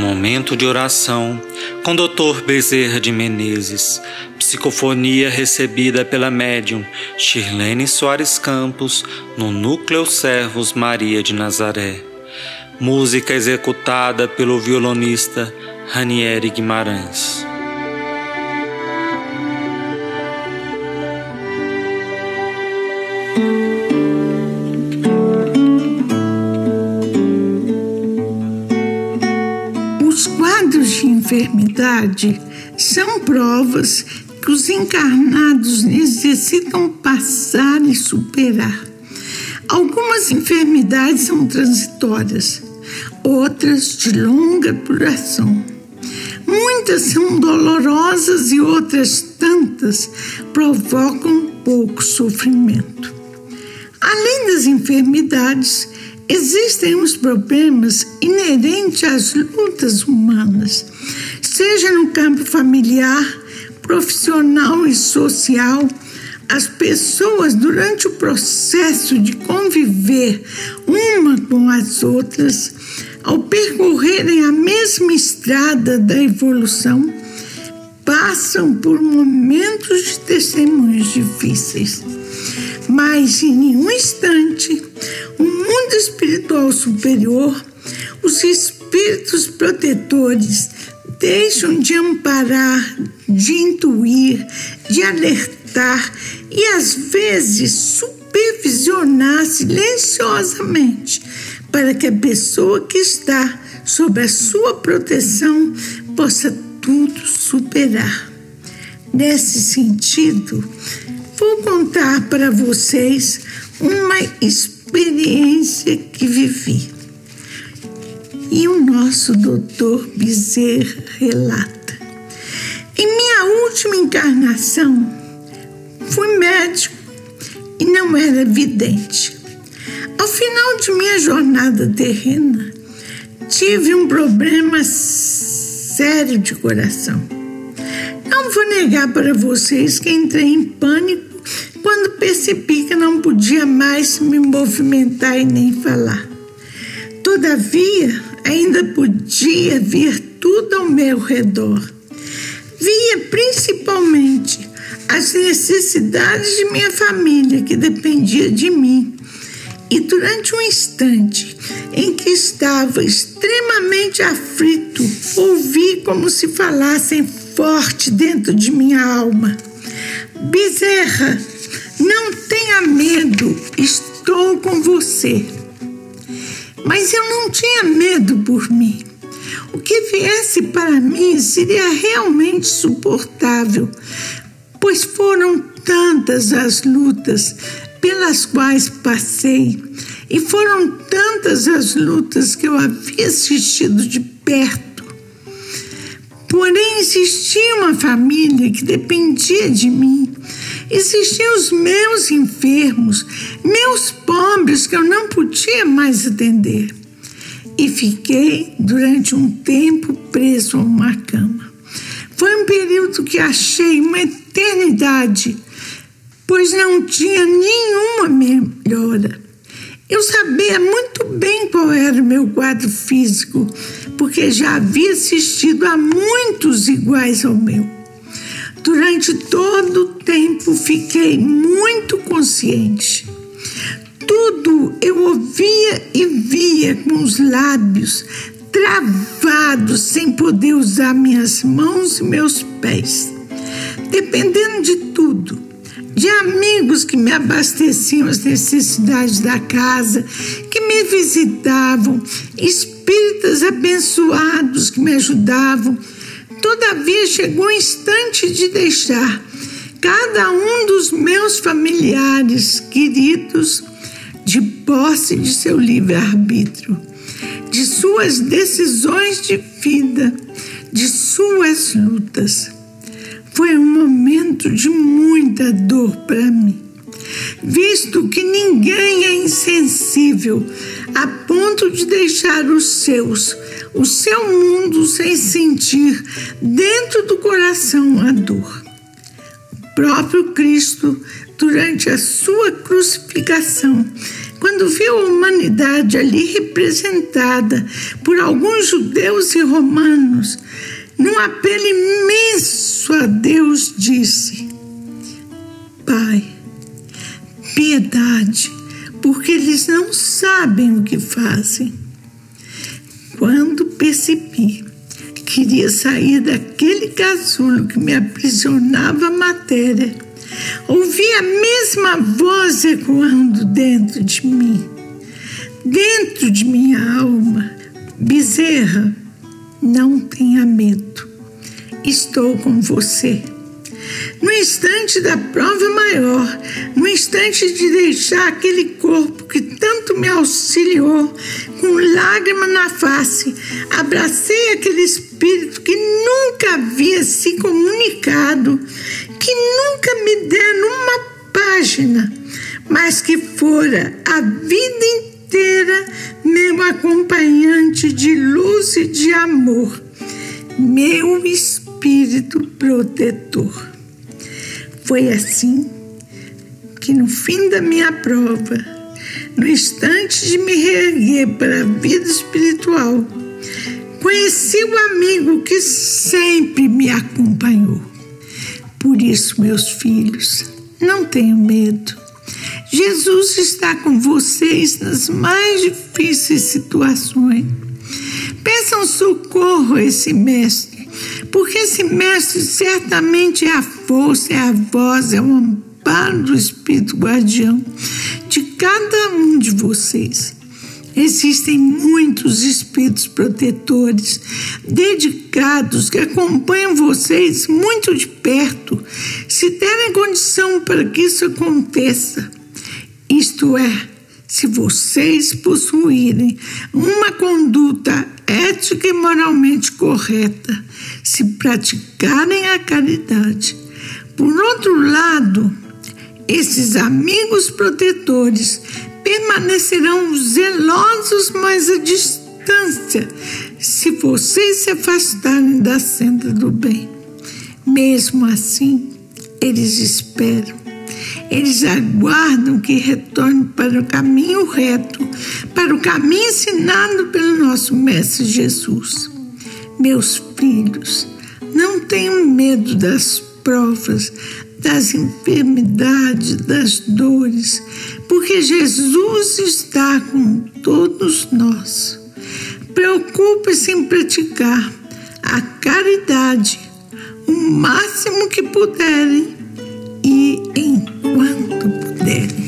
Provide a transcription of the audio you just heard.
Momento de oração com Dr. Bezerra de Menezes. Psicofonia recebida pela médium Shirlene Soares Campos no Núcleo Servos Maria de Nazaré. Música executada pelo violonista Ranieri Guimarães. Enfermidade são provas que os encarnados necessitam passar e superar. Algumas enfermidades são transitórias, outras de longa duração. Muitas são dolorosas e outras tantas provocam pouco sofrimento. Além das enfermidades, existem os problemas inerentes às lutas humanas seja no campo familiar, profissional e social, as pessoas, durante o processo de conviver uma com as outras, ao percorrerem a mesma estrada da evolução, passam por momentos de testemunhos difíceis. Mas em nenhum instante, o mundo espiritual superior, os espíritos protetores, deixam de amparar, de intuir, de alertar e às vezes supervisionar silenciosamente para que a pessoa que está sob a sua proteção possa tudo superar. Nesse sentido, vou contar para vocês uma experiência que vivi. E o nosso doutor Bezerra relata. Em minha última encarnação, fui médico e não era vidente. Ao final de minha jornada terrena, tive um problema sério de coração. Não vou negar para vocês que entrei em pânico quando percebi que não podia mais me movimentar e nem falar. Todavia, ainda podia ver tudo ao meu redor. Via principalmente as necessidades de minha família que dependia de mim. E durante um instante em que estava extremamente aflito, ouvi como se falassem forte dentro de minha alma: Bezerra, não tenha medo, estou com você. Mas eu não tinha medo por mim. O que viesse para mim seria realmente suportável, pois foram tantas as lutas pelas quais passei e foram tantas as lutas que eu havia assistido de perto. Porém, existia uma família que dependia de mim Existiam os meus enfermos, meus pobres que eu não podia mais atender. E fiquei durante um tempo preso a uma cama. Foi um período que achei uma eternidade, pois não tinha nenhuma melhora. Eu sabia muito bem qual era o meu quadro físico, porque já havia assistido a muitos iguais ao meu. Durante todo o tempo fiquei muito consciente. Tudo eu ouvia e via com os lábios travados, sem poder usar minhas mãos e meus pés. Dependendo de tudo, de amigos que me abasteciam as necessidades da casa, que me visitavam, espíritas abençoados que me ajudavam Todavia chegou o instante de deixar cada um dos meus familiares queridos de posse de seu livre-arbítrio, de suas decisões de vida, de suas lutas. Foi um momento de muita dor para mim, visto que ninguém é insensível a ponto de deixar os seus o seu mundo sem sentir dentro do coração a dor. O próprio Cristo, durante a sua crucificação, quando viu a humanidade ali representada por alguns judeus e romanos, num apelo imenso a Deus, disse: Pai, piedade, porque eles não sabem o que fazem. Quando percebi queria sair daquele casulo que me aprisionava a matéria, ouvi a mesma voz ecoando dentro de mim, dentro de minha alma. Bezerra, não tenha medo, estou com você. No instante da prova maior, no instante de deixar aquele corpo que tanto me auxiliou, com lágrima na face, abracei aquele espírito que nunca havia se comunicado, que nunca me dera uma página, mas que fora a vida inteira meu acompanhante de luz e de amor, meu espírito protetor. Foi assim que no fim da minha prova, no instante de me reerguer para a vida espiritual, conheci o amigo que sempre me acompanhou. Por isso, meus filhos, não tenham medo. Jesus está com vocês nas mais difíceis situações. Peçam socorro a esse mestre porque esse mestre certamente é a força, é a voz, é o amparo do Espírito Guardião de cada um de vocês. Existem muitos espíritos protetores dedicados que acompanham vocês muito de perto, se derem condição para que isso aconteça. Isto é, se vocês possuírem uma conduta ética e moralmente correta, se praticarem a caridade. Por outro lado, esses amigos protetores permanecerão zelosos mais à distância se vocês se afastarem da senda do bem. Mesmo assim, eles esperam eles aguardam que retorne para o caminho reto, para o caminho ensinado pelo nosso Mestre Jesus. Meus filhos, não tenham medo das provas, das enfermidades, das dores, porque Jesus está com todos nós. Preocupe-se em praticar a caridade o máximo que puderem e enquanto puder.